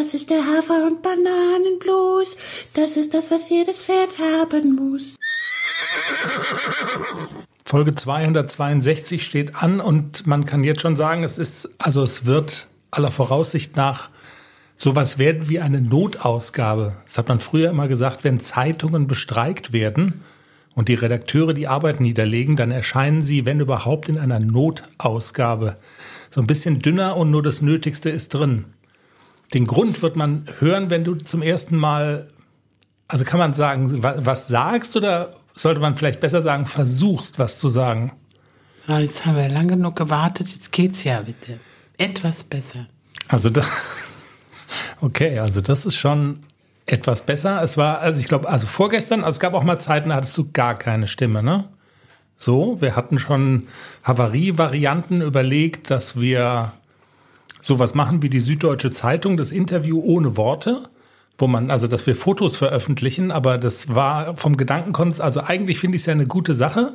Das ist der Hafer- und Bananenblues. Das ist das, was jedes Pferd haben muss. Folge 262 steht an und man kann jetzt schon sagen, es ist, also es wird aller Voraussicht nach sowas werden wie eine Notausgabe. Das hat man früher immer gesagt, wenn Zeitungen bestreikt werden und die Redakteure die Arbeit niederlegen, dann erscheinen sie, wenn überhaupt, in einer Notausgabe. So ein bisschen dünner und nur das Nötigste ist drin. Den Grund wird man hören, wenn du zum ersten Mal, also kann man sagen, was sagst oder sollte man vielleicht besser sagen, versuchst, was zu sagen? Ja, jetzt haben wir lang genug gewartet, jetzt geht's ja bitte. Etwas besser. Also das, okay, also das ist schon etwas besser. Es war, also ich glaube, also vorgestern, also es gab auch mal Zeiten, da hattest du gar keine Stimme, ne? So, wir hatten schon Havarie-Varianten überlegt, dass wir sowas machen wie die Süddeutsche Zeitung, das Interview ohne Worte, wo man, also dass wir Fotos veröffentlichen, aber das war vom Gedankenkonst, also eigentlich finde ich es ja eine gute Sache.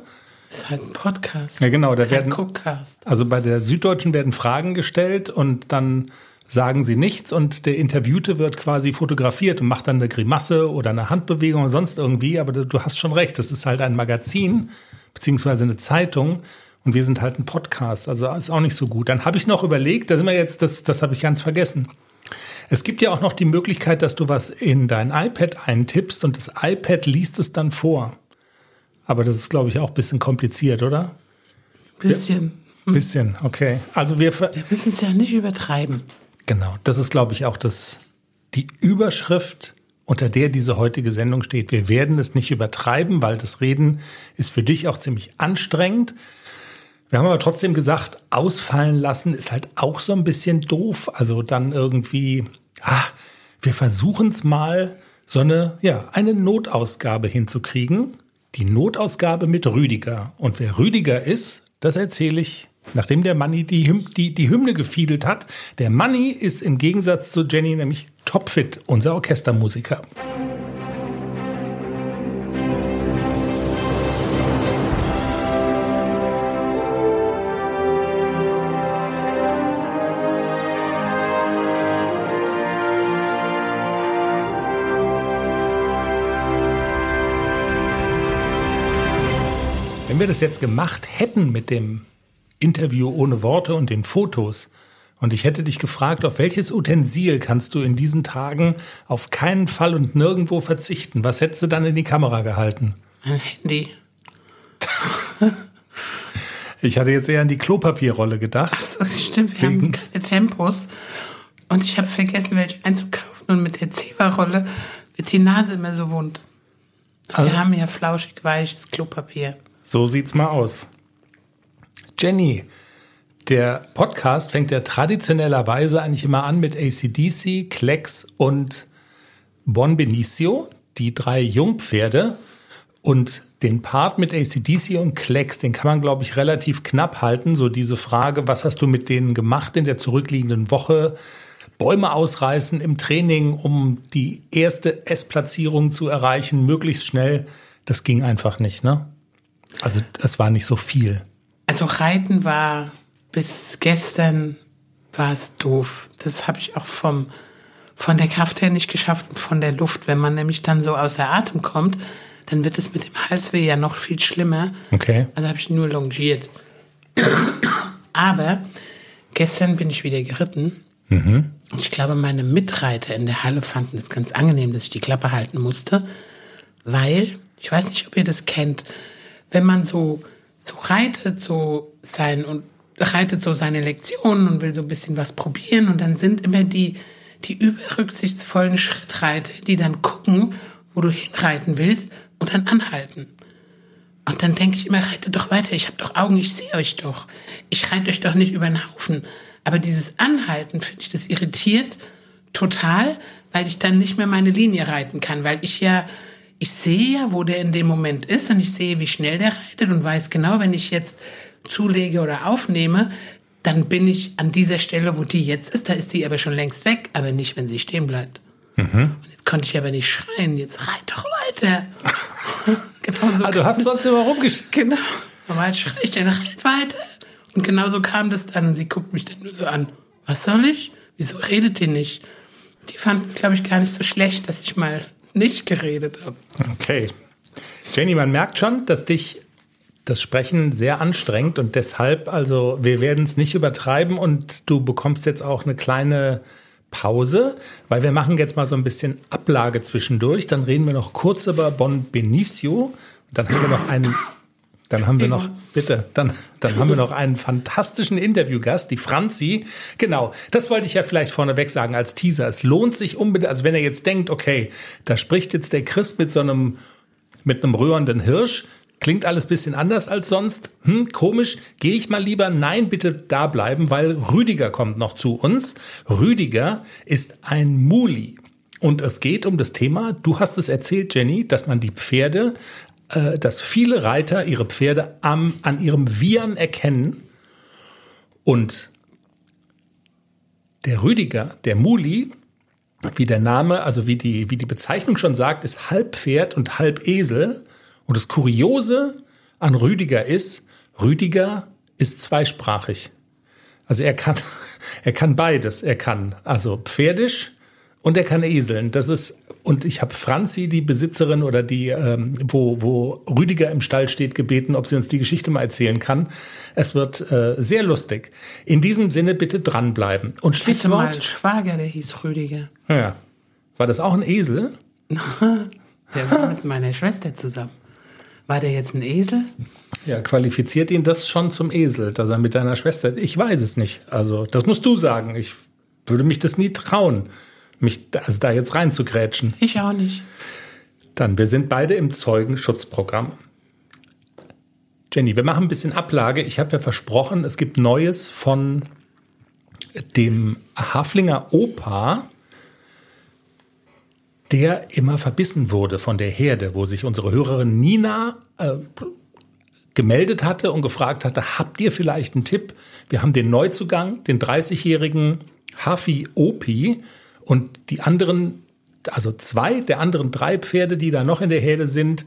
Das ist halt ein Podcast. Ja, genau, da Kein werden, Cookcast. also bei der Süddeutschen werden Fragen gestellt und dann sagen sie nichts und der Interviewte wird quasi fotografiert und macht dann eine Grimasse oder eine Handbewegung oder sonst irgendwie, aber du hast schon recht, das ist halt ein Magazin beziehungsweise eine Zeitung und wir sind halt ein Podcast, also ist auch nicht so gut. Dann habe ich noch überlegt, da sind wir jetzt, das, das habe ich ganz vergessen. Es gibt ja auch noch die Möglichkeit, dass du was in dein iPad eintippst und das iPad liest es dann vor. Aber das ist, glaube ich, auch ein bisschen kompliziert, oder? Bisschen. Bisschen, okay. Also wir, Wir müssen es ja nicht übertreiben. Genau, das ist, glaube ich, auch das, die Überschrift, unter der diese heutige Sendung steht. Wir werden es nicht übertreiben, weil das Reden ist für dich auch ziemlich anstrengend. Wir haben aber trotzdem gesagt, ausfallen lassen ist halt auch so ein bisschen doof. Also dann irgendwie, ah, wir versuchen es mal, so eine, ja, eine Notausgabe hinzukriegen. Die Notausgabe mit Rüdiger. Und wer Rüdiger ist, das erzähle ich, nachdem der Manni die, Hym die, die Hymne gefiedelt hat. Der Manni ist im Gegensatz zu Jenny nämlich topfit, unser Orchestermusiker. Wenn wir das jetzt gemacht hätten mit dem Interview ohne Worte und den Fotos, und ich hätte dich gefragt, auf welches Utensil kannst du in diesen Tagen auf keinen Fall und nirgendwo verzichten? Was hättest du dann in die Kamera gehalten? Mein Handy. Ich hatte jetzt eher an die Klopapierrolle gedacht. So, stimmt, wir haben keine Tempos. Und ich habe vergessen, welche einzukaufen. Und mit der Zeberrolle wird die Nase immer so wund. Wir Also- haben ja flauschig weiches Klopapier. So sieht's mal aus. Jenny, der Podcast fängt ja traditionellerweise eigentlich immer an mit ACDC, Klecks und Bon Benicio, die drei Jungpferde. Und den Part mit ACDC und Klecks, den kann man, glaube ich, relativ knapp halten. So diese Frage, was hast du mit denen gemacht in der zurückliegenden Woche? Bäume ausreißen im Training, um die erste S-Platzierung zu erreichen, möglichst schnell. Das ging einfach nicht, ne? Also es war nicht so viel. Also Reiten war bis gestern war es doof. Das habe ich auch vom von der Kraft her nicht geschafft und von der Luft. Wenn man nämlich dann so außer Atem kommt, dann wird es mit dem Halsweh ja noch viel schlimmer. Okay. Also habe ich nur longiert. Aber gestern bin ich wieder geritten. Und ich glaube, meine Mitreiter in der Halle fanden es ganz angenehm, dass ich die Klappe halten musste. Weil, ich weiß nicht, ob ihr das kennt, wenn man so, so reitet, so sein und reitet so seine Lektionen und will so ein bisschen was probieren und dann sind immer die, die überrücksichtsvollen Schrittreiter, die dann gucken, wo du hinreiten willst und dann anhalten. Und dann denke ich immer, reitet doch weiter, ich habe doch Augen, ich sehe euch doch. Ich reite euch doch nicht über den Haufen. Aber dieses Anhalten, finde ich, das irritiert total, weil ich dann nicht mehr meine Linie reiten kann, weil ich ja, ich sehe ja, wo der in dem Moment ist und ich sehe, wie schnell der reitet und weiß genau, wenn ich jetzt zulege oder aufnehme, dann bin ich an dieser Stelle, wo die jetzt ist, da ist die aber schon längst weg, aber nicht, wenn sie stehen bleibt. Und jetzt konnte ich aber nicht schreien, jetzt reit doch weiter. genau so Ah, du hast sonst immer rumgeschickt. Genau. Normal schreie ich dann halt weiter. Und genauso kam das dann. Und sie guckt mich dann nur so an. Was soll ich? Wieso redet ihr nicht? Die fanden es, glaube ich, gar nicht so schlecht, dass ich mal nicht geredet habe. Okay. Jenny, man merkt schon, dass dich das Sprechen sehr anstrengt und deshalb, also wir werden es nicht übertreiben und du bekommst jetzt auch eine kleine Pause, weil wir machen jetzt mal so ein bisschen Ablage zwischendurch. Dann reden wir noch kurz über Bon Benicio. Dann haben wir noch einen, dann haben wir noch, bitte, dann, dann haben wir noch einen fantastischen Interviewgast, die Franzi. Genau, das wollte ich ja vielleicht vorneweg sagen als Teaser. Es lohnt sich unbedingt, also wenn ihr jetzt denkt, okay, da spricht jetzt der Chris mit so einem, mit einem rührenden Hirsch, Klingt alles bisschen anders als sonst. Hm, komisch. Gehe ich mal lieber? Nein, bitte da bleiben, weil Rüdiger kommt noch zu uns. Rüdiger ist ein Muli. Und es geht um das Thema, du hast es erzählt, Jenny, dass man die Pferde, äh, dass viele Reiter ihre Pferde am, an ihrem Wiehern erkennen. Und der Rüdiger, der Muli, wie der Name, also wie die, wie die Bezeichnung schon sagt, ist halb Pferd und halb Esel. Und das Kuriose an Rüdiger ist, Rüdiger ist zweisprachig. Also er kann, er kann beides. Er kann also Pferdisch und er kann Eseln. Das ist und ich habe Franzi, die Besitzerin oder die, ähm, wo, wo Rüdiger im Stall steht, gebeten, ob sie uns die Geschichte mal erzählen kann. Es wird äh, sehr lustig. In diesem Sinne bitte dranbleiben. Und Ich hatte mal Stichwort. einen Schwager, der hieß Rüdiger. Ja. War das auch ein Esel? Der war mit meiner Schwester zusammen. War der jetzt ein Esel? Ja, qualifiziert ihn das schon zum Esel, dass er mit deiner Schwester. Ich weiß es nicht. Also, das musst du sagen. Ich würde mich das nie trauen, mich da- also da jetzt reinzugrätschen. Ich auch nicht. Dann, wir sind beide im Zeugenschutzprogramm. Jenny, wir machen ein bisschen Ablage. Ich habe ja versprochen, es gibt Neues von dem Haflinger Opa, der immer verbissen wurde von der Herde, wo sich unsere Hörerin Nina äh, gemeldet hatte und gefragt hatte, habt ihr vielleicht einen Tipp? Wir haben den Neuzugang, den 30-jährigen Hafi Opi und die anderen, also zwei der anderen drei Pferde, die da noch in der Herde sind,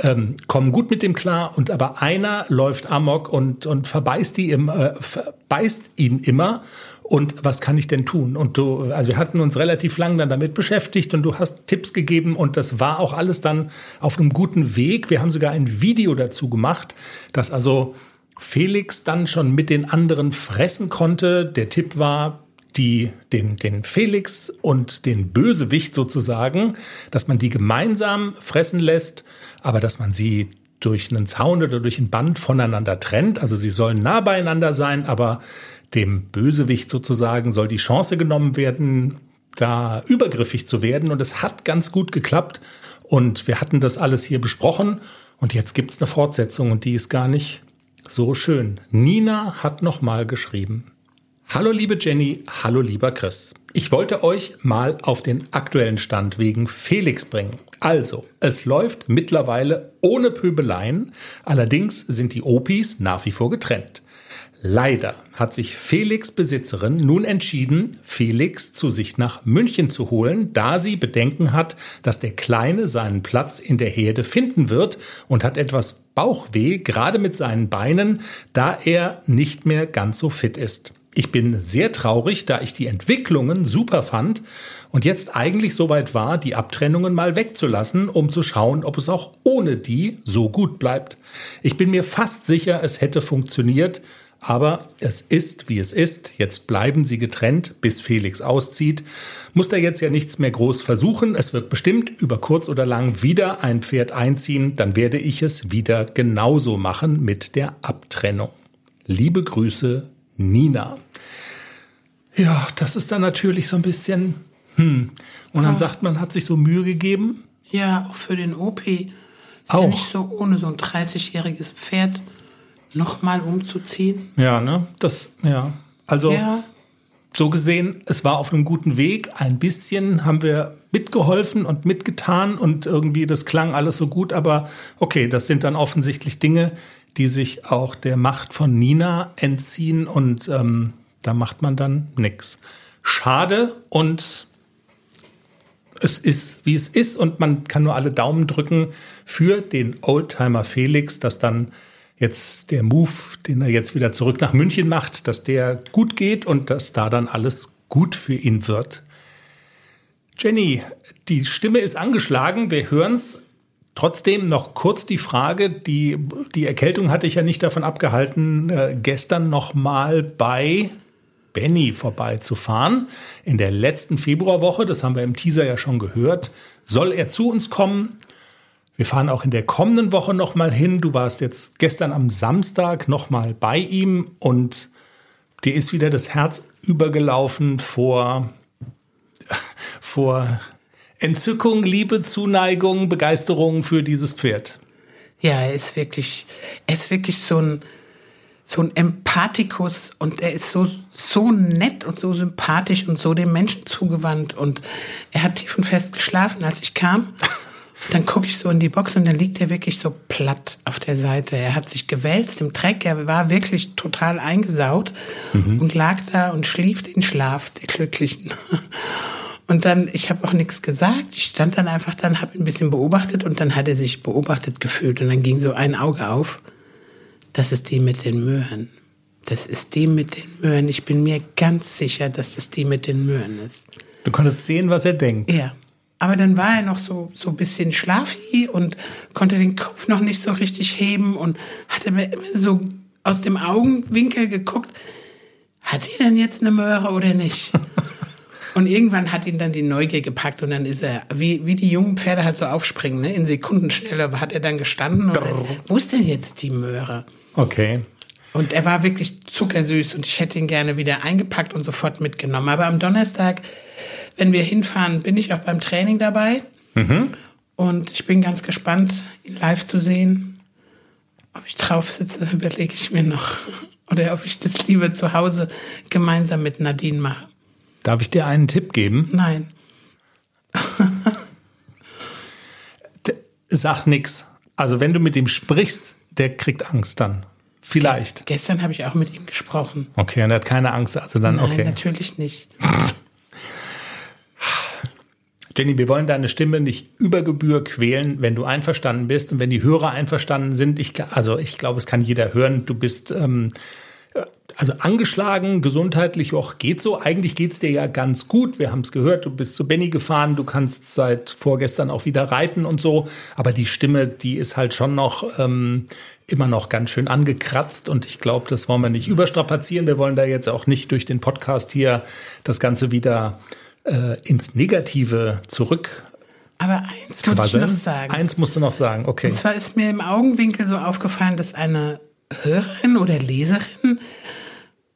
ähm, kommen gut mit dem klar und aber einer läuft amok und, und verbeißt, die im, äh, verbeißt ihn immer. Und was kann ich denn tun? Und du, also wir hatten uns relativ lang dann damit beschäftigt und du hast Tipps gegeben und das war auch alles dann auf einem guten Weg. Wir haben sogar ein Video dazu gemacht, dass also Felix dann schon mit den anderen fressen konnte. Der Tipp war, die, den, den Felix und den Bösewicht sozusagen, dass man die gemeinsam fressen lässt, aber dass man sie durch einen Zaun oder durch ein Band voneinander trennt. Also sie sollen nah beieinander sein, aber dem Bösewicht sozusagen soll die Chance genommen werden, da übergriffig zu werden. Und es hat ganz gut geklappt. Und wir hatten das alles hier besprochen. Und jetzt gibt es eine Fortsetzung und die ist gar nicht so schön. Nina hat nochmal geschrieben. Hallo liebe Jenny, hallo lieber Chris. Ich wollte euch mal auf den aktuellen Stand wegen Felix bringen. Also, es läuft mittlerweile ohne Pöbeleien, allerdings sind die Opis nach wie vor getrennt. Leider hat sich Felix Besitzerin nun entschieden, Felix zu sich nach München zu holen, da sie Bedenken hat, dass der Kleine seinen Platz in der Herde finden wird und hat etwas Bauchweh, gerade mit seinen Beinen, da er nicht mehr ganz so fit ist. Ich bin sehr traurig, da ich die Entwicklungen super fand und jetzt eigentlich soweit war, die Abtrennungen mal wegzulassen, um zu schauen, ob es auch ohne die so gut bleibt. Ich bin mir fast sicher, es hätte funktioniert, aber es ist, wie es ist. Jetzt bleiben sie getrennt, bis Felix auszieht. Muss er jetzt ja nichts mehr groß versuchen. Es wird bestimmt über kurz oder lang wieder ein Pferd einziehen. Dann werde ich es wieder genauso machen mit der Abtrennung. Liebe Grüße, Nina. Ja, das ist dann natürlich so ein bisschen, hm. Und dann Ach. sagt man, hat sich so Mühe gegeben. Ja, auch für den OP. Ist Auch. ja nicht so ohne so ein 30-jähriges Pferd nochmal umzuziehen. Ja, ne? Das, ja. Also. Ja, so gesehen, es war auf einem guten Weg. Ein bisschen haben wir mitgeholfen und mitgetan und irgendwie das klang alles so gut. Aber okay, das sind dann offensichtlich Dinge, die sich auch der Macht von Nina entziehen und ähm, da macht man dann nix. Schade und es ist, wie es ist und man kann nur alle Daumen drücken für den Oldtimer Felix, dass dann jetzt der Move, den er jetzt wieder zurück nach München macht, dass der gut geht und dass da dann alles gut für ihn wird. Jenny, die Stimme ist angeschlagen. Wir hören es. Trotzdem noch kurz die Frage, die, die Erkältung hatte ich ja nicht davon abgehalten, äh, gestern noch mal bei Benny vorbeizufahren. In der letzten Februarwoche, das haben wir im Teaser ja schon gehört, soll er zu uns kommen. Wir fahren auch in der kommenden Woche noch mal hin. Du warst jetzt gestern am Samstag noch mal bei ihm und dir ist wieder das Herz übergelaufen vor vor Entzückung, Liebe, Zuneigung, Begeisterung für dieses Pferd. Ja, er ist wirklich, er ist wirklich so ein, so ein Empathikus und er ist so, so nett und so sympathisch und so dem Menschen zugewandt und er hat tief und fest geschlafen, als ich kam. Dann gucke ich so in die Box und dann liegt er wirklich so platt auf der Seite. Er hat sich gewälzt im Dreck, er war wirklich total eingesaut mhm. und lag da und schlief den Schlaf der Glücklichen. Und dann, ich habe auch nichts gesagt. Ich stand dann einfach dann, habe ein bisschen beobachtet und dann hat er sich beobachtet gefühlt und dann ging so ein Auge auf. Das ist die mit den Möhren. Das ist die mit den Möhren. Ich bin mir ganz sicher, dass das die mit den Möhren ist. Du konntest sehen, was er denkt. Ja. Aber dann war er noch so, so ein bisschen schlafi und konnte den Kopf noch nicht so richtig heben und hatte mir immer so aus dem Augenwinkel geguckt, hat sie denn jetzt eine Möhre oder nicht? Und irgendwann hat ihn dann die Neugier gepackt und dann ist er, wie, wie die jungen Pferde halt so aufspringen, ne? in Sekundenschnelle hat er dann gestanden und dann, wo ist denn jetzt die Möhre? Okay. Und er war wirklich zuckersüß und ich hätte ihn gerne wieder eingepackt und sofort mitgenommen. Aber am Donnerstag, wenn wir hinfahren, bin ich auch beim Training dabei. Mhm. Und ich bin ganz gespannt, ihn live zu sehen. Ob ich drauf sitze, überlege ich mir noch. Oder ob ich das lieber zu Hause gemeinsam mit Nadine mache. Darf ich dir einen Tipp geben? Nein. Sag nix. Also wenn du mit ihm sprichst, der kriegt Angst dann. Vielleicht. Gestern habe ich auch mit ihm gesprochen. Okay, und er hat keine Angst. Also dann, Nein, okay. natürlich nicht. Jenny, wir wollen deine Stimme nicht über Gebühr quälen, wenn du einverstanden bist und wenn die Hörer einverstanden sind. Ich, also ich glaube, es kann jeder hören. Du bist ähm, also angeschlagen, gesundheitlich auch geht so. Eigentlich geht's dir ja ganz gut. Wir haben es gehört, du bist zu Benny gefahren, du kannst seit vorgestern auch wieder reiten und so. Aber die Stimme, die ist halt schon noch ähm, immer noch ganz schön angekratzt und ich glaube, das wollen wir nicht überstrapazieren. Wir wollen da jetzt auch nicht durch den Podcast hier das Ganze wieder äh, ins Negative zurück aber eins muss ich noch sagen. Eins musst du noch sagen, okay. Und zwar ist mir im Augenwinkel so aufgefallen, dass eine Hörerin oder Leserin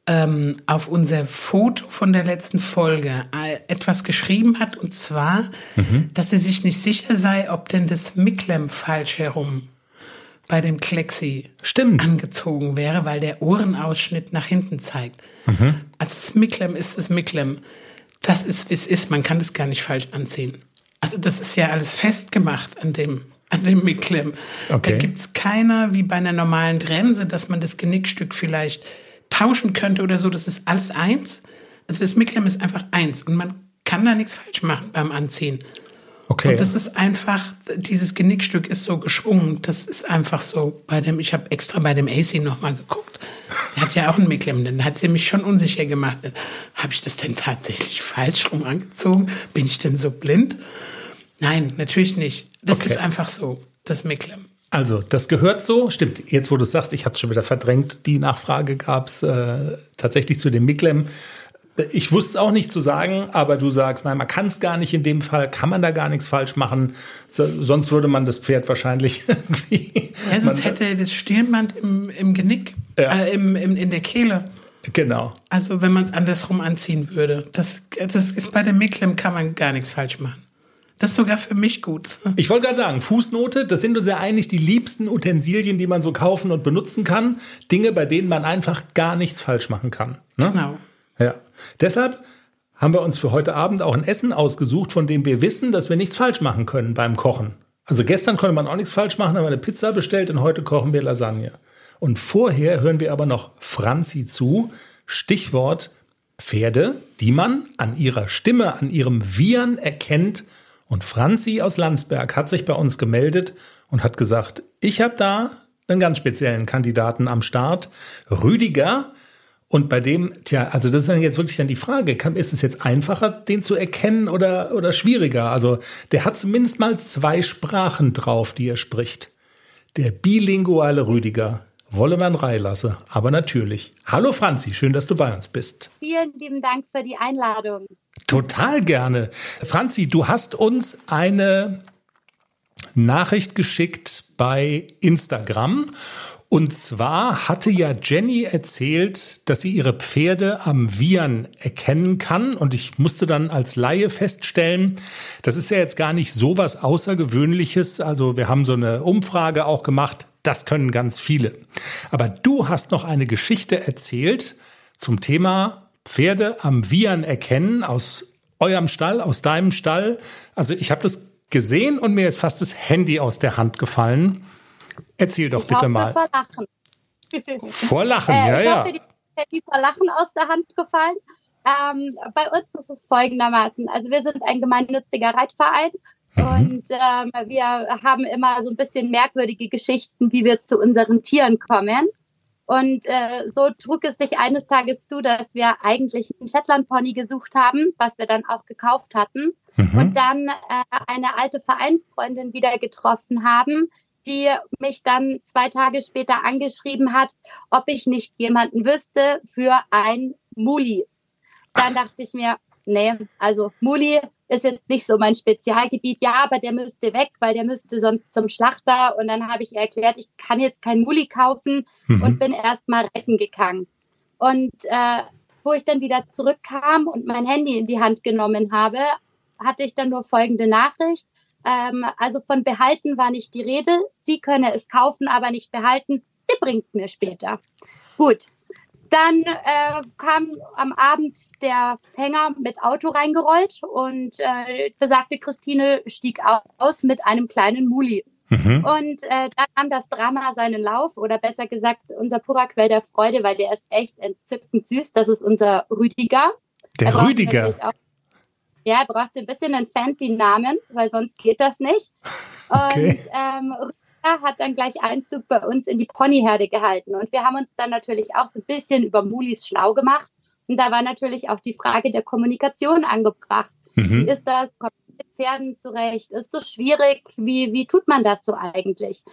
ähm, auf unser Foto von der letzten Folge äh, etwas geschrieben hat, und zwar, mhm. dass sie sich nicht sicher sei, ob denn das Miklem falsch herum bei dem Klexi Stimmt. angezogen wäre, weil der Ohrenausschnitt nach hinten zeigt. Mhm. Also das Miklem ist das Miklem. Das ist, wie es ist. Man kann das gar nicht falsch anziehen. Also das ist ja alles festgemacht an dem, an dem Miklem. Okay. Da gibt's keiner, wie bei einer normalen Trense, dass man das Genickstück vielleicht tauschen könnte oder so, das ist alles eins. Also das Miklem ist einfach eins und man kann da nichts falsch machen beim Anziehen. Okay. Und das ist einfach, dieses Genickstück ist so geschwungen. Das ist einfach so bei dem, ich habe extra bei dem AC nochmal geguckt. Er hat ja auch ein Miklem, dann hat sie mich schon unsicher gemacht. Habe ich das denn tatsächlich falsch rum angezogen? Bin ich denn so blind? Nein, natürlich nicht. Das okay. ist einfach so, das Miklem. Also, das gehört so. Stimmt, jetzt wo du sagst, ich hatte es schon wieder verdrängt, die Nachfrage gab es äh, tatsächlich zu dem Miklem. Ich wusste es auch nicht zu sagen, aber du sagst, nein, man kann es gar nicht in dem Fall, kann man da gar nichts falsch machen. So, sonst würde man das Pferd wahrscheinlich irgendwie. Ja, sonst hätte er das Stirnband im, im Genick, ja. äh, im, im, in der Kehle. Genau. Also wenn man es andersrum anziehen würde. Das, das ist bei dem Miklem kann man gar nichts falsch machen. Das ist sogar für mich gut. Ich wollte gerade sagen, Fußnote, das sind uns ja eigentlich die liebsten Utensilien, die man so kaufen und benutzen kann. Dinge, bei denen man einfach gar nichts falsch machen kann. Ne? Genau. Ja. Deshalb haben wir uns für heute Abend auch ein Essen ausgesucht, von dem wir wissen, dass wir nichts falsch machen können beim Kochen. Also gestern konnte man auch nichts falsch machen, haben wir eine Pizza bestellt und heute kochen wir Lasagne. Und vorher hören wir aber noch Franzi zu. Stichwort Pferde, die man an ihrer Stimme, an ihrem Wiehern erkennt, und Franzi aus Landsberg hat sich bei uns gemeldet und hat gesagt, ich habe da einen ganz speziellen Kandidaten am Start, Rüdiger. Und bei dem, tja, also das ist dann jetzt wirklich dann die Frage, ist es jetzt einfacher, den zu erkennen oder, oder schwieriger? Also der hat zumindest mal zwei Sprachen drauf, die er spricht. Der bilinguale Rüdiger. Wolle man reilasse, aber natürlich. Hallo Franzi, schön, dass du bei uns bist. Vielen lieben Dank für die Einladung. Total gerne. Franzi, du hast uns eine Nachricht geschickt bei Instagram und zwar hatte ja Jenny erzählt, dass sie ihre Pferde am Wiehern erkennen kann. Und ich musste dann als Laie feststellen, das ist ja jetzt gar nicht so was Außergewöhnliches. Also wir haben so eine Umfrage auch gemacht. Das können ganz viele. Aber du hast noch eine Geschichte erzählt zum Thema Pferde am Wiehern erkennen aus eurem Stall, aus deinem Stall. Also ich habe das gesehen und mir ist fast das Handy aus der Hand gefallen. Erzähl doch ich bitte mal. Vor Lachen. Vor Lachen, äh, ja, ich ja. Hoffe, die ist vor Lachen aus der Hand gefallen. Ähm, bei uns ist es folgendermaßen. Also wir sind ein gemeinnütziger Reitverein mhm. und ähm, wir haben immer so ein bisschen merkwürdige Geschichten, wie wir zu unseren Tieren kommen. Und äh, so trug es sich eines Tages zu, dass wir eigentlich einen Shetland Pony gesucht haben, was wir dann auch gekauft hatten. Mhm. Und dann äh, eine alte Vereinsfreundin wieder getroffen haben, die mich dann zwei Tage später angeschrieben hat, ob ich nicht jemanden wüsste für ein Muli. Dann dachte ich mir, nee, also Muli ist jetzt nicht so mein Spezialgebiet. Ja, aber der müsste weg, weil der müsste sonst zum Schlachter. Und dann habe ich ihr erklärt, ich kann jetzt kein Muli kaufen mhm. und bin erst mal retten gegangen. Und äh, wo ich dann wieder zurückkam und mein Handy in die Hand genommen habe, hatte ich dann nur folgende Nachricht. Ähm, also von behalten war nicht die Rede. Sie könne es kaufen, aber nicht behalten. Sie bringt es mir später. Gut. Dann äh, kam am Abend der Hänger mit Auto reingerollt und äh, besagte Christine stieg aus mit einem kleinen Muli. Mhm. Und äh, da nahm das Drama seinen Lauf oder besser gesagt unser purer Quell der Freude, weil der ist echt entzückend süß. Das ist unser Rüdiger. Der Rüdiger. Ja, er brauchte ein bisschen einen fancy Namen, weil sonst geht das nicht. Okay. Und ähm, hat dann gleich Einzug bei uns in die Ponyherde gehalten. Und wir haben uns dann natürlich auch so ein bisschen über Mulis schlau gemacht. Und da war natürlich auch die Frage der Kommunikation angebracht. Mhm. Wie ist das? Kommt mit Pferden zurecht? Ist das schwierig? Wie, wie tut man das so eigentlich?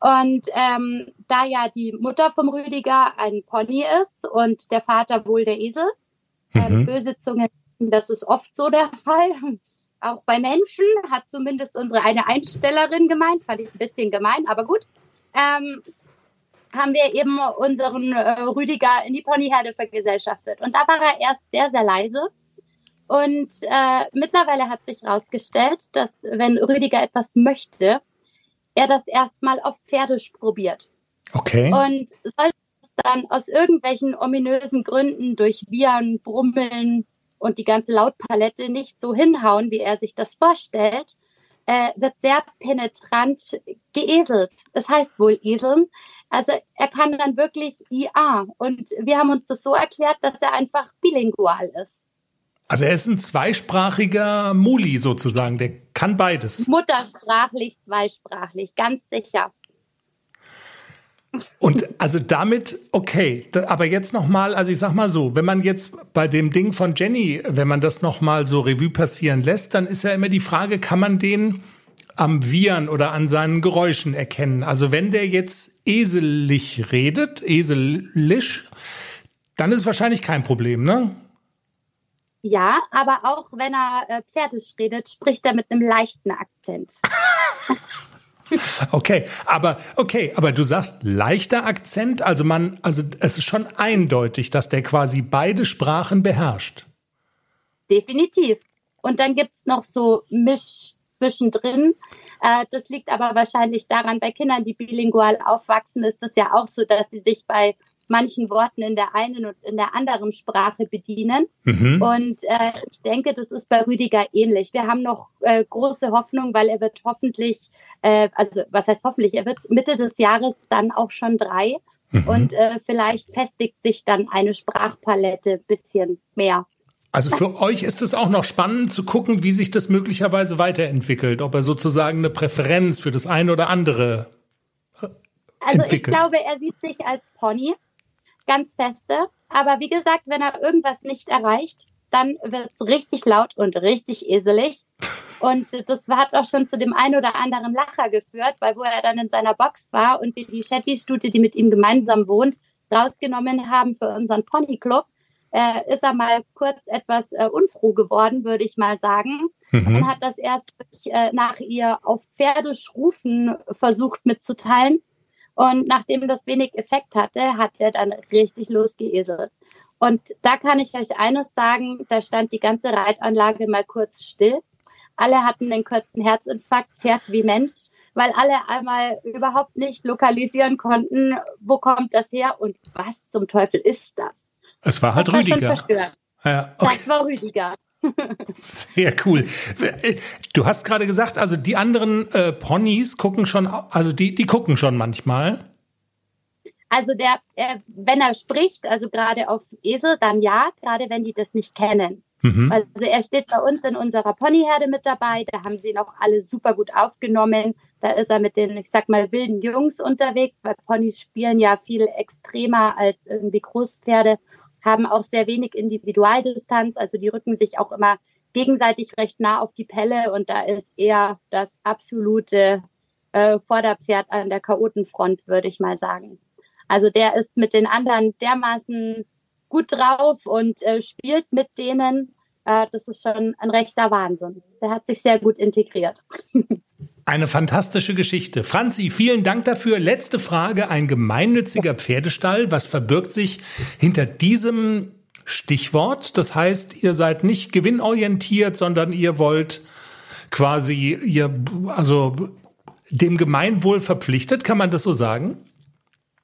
Und ähm, da ja die Mutter vom Rüdiger ein Pony ist und der Vater wohl der Esel, äh, mhm. äh, böse Zungen das ist oft so der Fall. Auch bei Menschen hat zumindest unsere eine Einstellerin gemeint, fand ich ein bisschen gemein, aber gut. Ähm, haben wir eben unseren äh, Rüdiger in die Ponyherde vergesellschaftet. Und da war er erst sehr, sehr leise. Und äh, mittlerweile hat sich herausgestellt, dass wenn Rüdiger etwas möchte, er das erstmal auf Pferdisch probiert. Okay. Und sollte es dann aus irgendwelchen ominösen Gründen durch Viren, Brummeln, und die ganze Lautpalette nicht so hinhauen, wie er sich das vorstellt, äh, wird sehr penetrant geeselt. Das heißt wohl eseln. Also er kann dann wirklich IA. Und wir haben uns das so erklärt, dass er einfach bilingual ist. Also er ist ein zweisprachiger Muli sozusagen, der kann beides. Muttersprachlich, zweisprachlich, ganz sicher. Und also damit, okay, aber jetzt nochmal, also ich sag mal so, wenn man jetzt bei dem Ding von Jenny, wenn man das nochmal so Revue passieren lässt, dann ist ja immer die Frage, kann man den am Viren oder an seinen Geräuschen erkennen? Also wenn der jetzt eselig redet, eselisch, dann ist wahrscheinlich kein Problem, ne? Ja, aber auch wenn er äh, pferdisch redet, spricht er mit einem leichten Akzent. Okay, aber okay, aber du sagst leichter Akzent, also man, also es ist schon eindeutig, dass der quasi beide Sprachen beherrscht. Definitiv. Und dann gibt es noch so Misch zwischendrin. Äh, das liegt aber wahrscheinlich daran, bei Kindern, die bilingual aufwachsen, ist das ja auch so, dass sie sich bei manchen Worten in der einen und in der anderen Sprache bedienen. Mhm. Und äh, ich denke, das ist bei Rüdiger ähnlich. Wir haben noch äh, große Hoffnung, weil er wird hoffentlich, äh, also was heißt hoffentlich, er wird Mitte des Jahres dann auch schon drei. Mhm. Und äh, vielleicht festigt sich dann eine Sprachpalette ein bisschen mehr. Also für euch ist es auch noch spannend zu gucken, wie sich das möglicherweise weiterentwickelt, ob er sozusagen eine Präferenz für das eine oder andere also ich glaube, er sieht sich als Pony ganz feste. Aber wie gesagt, wenn er irgendwas nicht erreicht, dann wird es richtig laut und richtig eselig. Und das hat auch schon zu dem einen oder anderen Lacher geführt, weil wo er dann in seiner Box war und wir die Shetty-Stute, die mit ihm gemeinsam wohnt, rausgenommen haben für unseren Ponyclub, äh, ist er mal kurz etwas äh, unfroh geworden, würde ich mal sagen. Mhm. Und hat das erst äh, nach ihr auf Pferdisch rufen versucht mitzuteilen. Und nachdem das wenig Effekt hatte, hat er dann richtig losgeeselt. Und da kann ich euch eines sagen, da stand die ganze Reitanlage mal kurz still. Alle hatten den kurzen Herzinfarkt, Pferd wie Mensch, weil alle einmal überhaupt nicht lokalisieren konnten, wo kommt das her und was zum Teufel ist das? Es war halt das Rüdiger. War ja, okay. Das war Rüdiger. Sehr cool. Du hast gerade gesagt, also die anderen äh, Ponys gucken schon, also die, die gucken schon manchmal. Also der, er, wenn er spricht, also gerade auf Esel, dann ja, gerade wenn die das nicht kennen. Mhm. Also er steht bei uns in unserer Ponyherde mit dabei, da haben sie ihn auch alle super gut aufgenommen. Da ist er mit den, ich sag mal, wilden Jungs unterwegs, weil Ponys spielen ja viel extremer als irgendwie Großpferde, haben auch sehr wenig Individualdistanz, also die rücken sich auch immer gegenseitig recht nah auf die Pelle und da ist er das absolute äh, Vorderpferd an der Chaotenfront, würde ich mal sagen. Also der ist mit den anderen dermaßen gut drauf und äh, spielt mit denen. Äh, das ist schon ein rechter Wahnsinn. Der hat sich sehr gut integriert. Eine fantastische Geschichte. Franzi, vielen Dank dafür. Letzte Frage. Ein gemeinnütziger Pferdestall. Was verbirgt sich hinter diesem Stichwort? Das heißt, ihr seid nicht gewinnorientiert, sondern ihr wollt quasi ihr, also dem Gemeinwohl verpflichtet. Kann man das so sagen?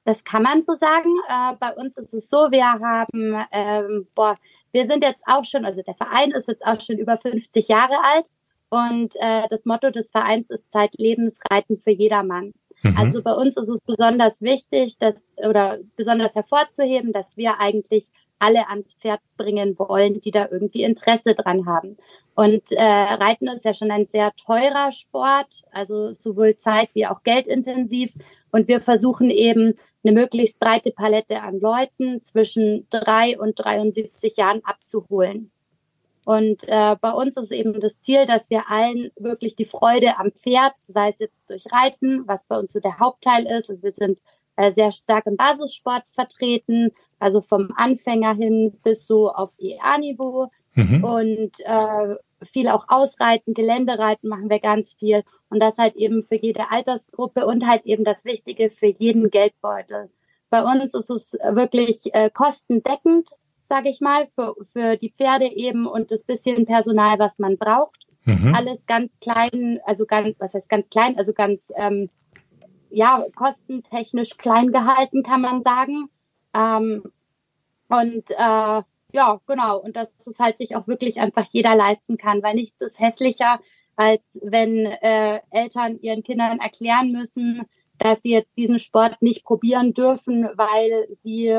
Das kann man so sagen. Äh, bei uns ist es so, wir haben, ähm, boah, wir sind jetzt auch schon, also der Verein ist jetzt auch schon über 50 Jahre alt und äh, das Motto des Vereins ist Zeitlebens Reiten für jedermann. Mhm. Also bei uns ist es besonders wichtig, dass oder besonders hervorzuheben, dass wir eigentlich alle ans Pferd bringen wollen, die da irgendwie Interesse dran haben. Und äh, Reiten ist ja schon ein sehr teurer Sport, also sowohl zeit- wie auch geldintensiv. Und wir versuchen eben eine möglichst breite Palette an Leuten zwischen drei und 73 Jahren abzuholen. Und äh, bei uns ist eben das Ziel, dass wir allen wirklich die Freude am Pferd, sei es jetzt durch Reiten, was bei uns so der Hauptteil ist. Also wir sind äh, sehr stark im Basissport vertreten, also vom Anfänger hin bis so auf EA-Niveau. Mhm. Und äh, viel auch Ausreiten, Geländereiten machen wir ganz viel. Und das halt eben für jede Altersgruppe und halt eben das Wichtige für jeden Geldbeutel. Bei uns ist es wirklich äh, kostendeckend, sage ich mal, für, für die Pferde eben und das bisschen Personal, was man braucht. Mhm. Alles ganz klein, also ganz, was heißt ganz klein, also ganz, ähm, ja, kostentechnisch klein gehalten, kann man sagen. Ähm, und äh, ja, genau. Und dass es halt sich auch wirklich einfach jeder leisten kann, weil nichts ist hässlicher, als wenn äh, Eltern ihren Kindern erklären müssen, dass sie jetzt diesen Sport nicht probieren dürfen, weil sie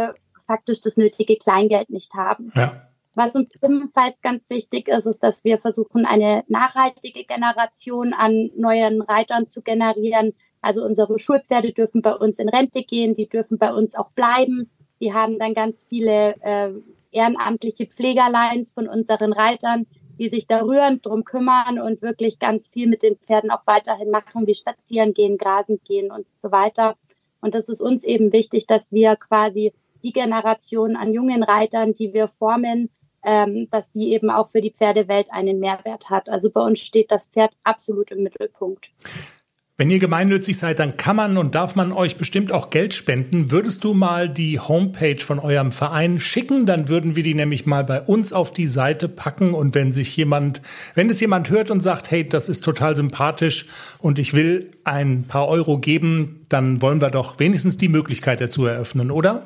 faktisch das nötige Kleingeld nicht haben. Ja. Was uns ebenfalls ganz wichtig ist, ist, dass wir versuchen, eine nachhaltige Generation an neuen Reitern zu generieren. Also unsere Schulpferde dürfen bei uns in Rente gehen, die dürfen bei uns auch bleiben. Die haben dann ganz viele äh, ehrenamtliche Pflegerleins von unseren Reitern, die sich da rührend drum kümmern und wirklich ganz viel mit den Pferden auch weiterhin machen, wie spazieren gehen, grasen gehen und so weiter. Und das ist uns eben wichtig, dass wir quasi die Generation an jungen Reitern, die wir formen, ähm, dass die eben auch für die Pferdewelt einen Mehrwert hat. Also bei uns steht das Pferd absolut im Mittelpunkt. Wenn ihr gemeinnützig seid, dann kann man und darf man euch bestimmt auch Geld spenden. Würdest du mal die Homepage von eurem Verein schicken? Dann würden wir die nämlich mal bei uns auf die Seite packen. Und wenn sich jemand, wenn es jemand hört und sagt, hey, das ist total sympathisch und ich will ein paar Euro geben, dann wollen wir doch wenigstens die Möglichkeit dazu eröffnen, oder?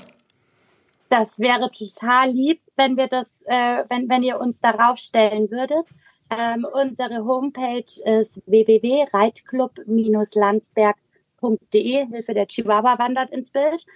Das wäre total lieb, wenn wir das, äh, wenn, wenn ihr uns darauf stellen würdet. Ähm, unsere Homepage ist www.reitclub-landsberg.de. Hilfe der Chihuahua wandert ins Bild.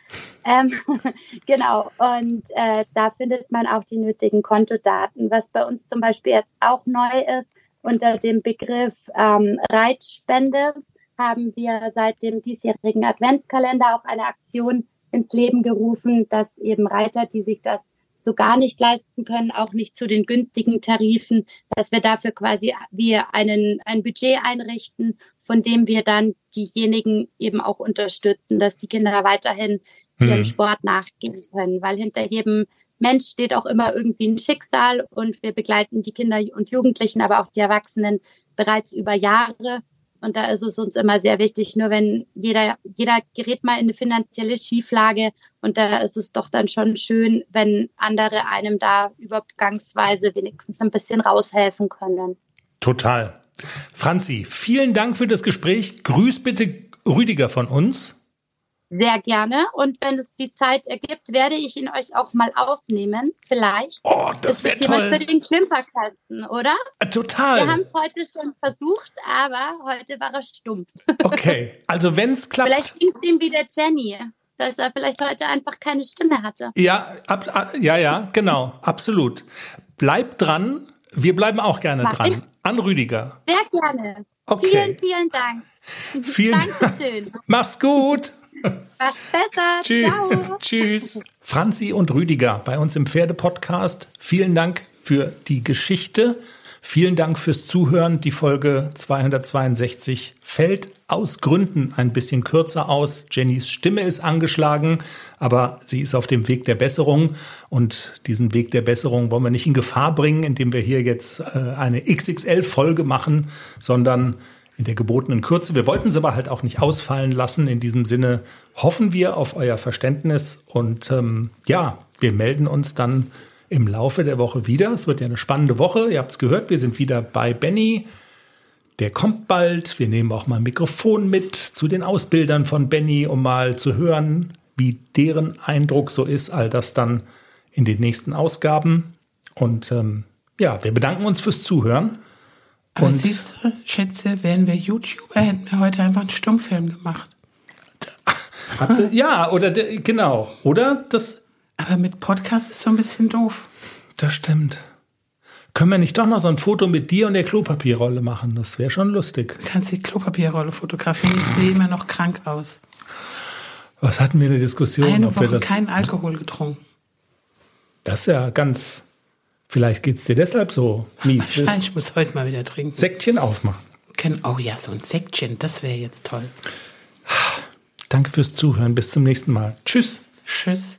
Ähm, genau. Und äh, da findet man auch die nötigen Kontodaten. Was bei uns zum Beispiel jetzt auch neu ist, unter dem Begriff ähm, Reitspende haben wir seit dem diesjährigen Adventskalender auch eine Aktion, ins Leben gerufen, dass eben Reiter, die sich das so gar nicht leisten können, auch nicht zu den günstigen Tarifen, dass wir dafür quasi wir einen, ein Budget einrichten, von dem wir dann diejenigen eben auch unterstützen, dass die Kinder weiterhin ihrem mhm. Sport nachgehen können, weil hinter jedem Mensch steht auch immer irgendwie ein Schicksal und wir begleiten die Kinder und Jugendlichen, aber auch die Erwachsenen bereits über Jahre. Und da ist es uns immer sehr wichtig, nur wenn jeder, jeder gerät mal in eine finanzielle Schieflage und da ist es doch dann schon schön, wenn andere einem da übergangsweise wenigstens ein bisschen raushelfen können. Total. Franzi, vielen Dank für das Gespräch. Grüß bitte Rüdiger von uns. Sehr gerne. Und wenn es die Zeit ergibt, werde ich ihn euch auch mal aufnehmen. Vielleicht. Oh, das wäre toll. für den Klimperkasten, oder? Äh, total. Wir haben es heute schon versucht, aber heute war er stumm. Okay, also wenn es klappt. Vielleicht klingt es ihm wie der Jenny, dass er vielleicht heute einfach keine Stimme hatte. Ja, ab, ja, ja, genau, absolut. Bleibt dran. Wir bleiben auch gerne Mach dran. An Rüdiger. Sehr gerne. Okay. Vielen, vielen Dank. Vielen Dank. Mach's gut. Was besser. Tschüss. Ciao. Tschüss. Franzi und Rüdiger bei uns im Pferdepodcast. Vielen Dank für die Geschichte. Vielen Dank fürs Zuhören. Die Folge 262 fällt aus Gründen ein bisschen kürzer aus. Jennys Stimme ist angeschlagen, aber sie ist auf dem Weg der Besserung. Und diesen Weg der Besserung wollen wir nicht in Gefahr bringen, indem wir hier jetzt äh, eine XXL-Folge machen, sondern in der gebotenen Kürze. Wir wollten sie aber halt auch nicht ausfallen lassen. In diesem Sinne hoffen wir auf euer Verständnis und ähm, ja, wir melden uns dann im Laufe der Woche wieder. Es wird ja eine spannende Woche. Ihr habt es gehört, wir sind wieder bei Benny. Der kommt bald. Wir nehmen auch mal ein Mikrofon mit zu den Ausbildern von Benny, um mal zu hören, wie deren Eindruck so ist. All das dann in den nächsten Ausgaben. Und ähm, ja, wir bedanken uns fürs Zuhören. Aber und siehst du, Schätze, wären wir YouTuber, hätten wir heute einfach einen Stummfilm gemacht. ja, oder genau. Oder das. Aber mit Podcast ist so ein bisschen doof. Das stimmt. Können wir nicht doch noch so ein Foto mit dir und der Klopapierrolle machen? Das wäre schon lustig. Du kannst die Klopapierrolle fotografieren. Ich sehe immer noch krank aus. Was hatten wir eine Diskussion? Eine ob Woche wir das keinen Alkohol getrunken. Das ist ja ganz Vielleicht geht es dir deshalb so mies. Wahrscheinlich, ich muss heute mal wieder trinken. Säckchen aufmachen. Oh ja, so ein Säckchen, das wäre jetzt toll. Danke fürs Zuhören. Bis zum nächsten Mal. Tschüss. Tschüss.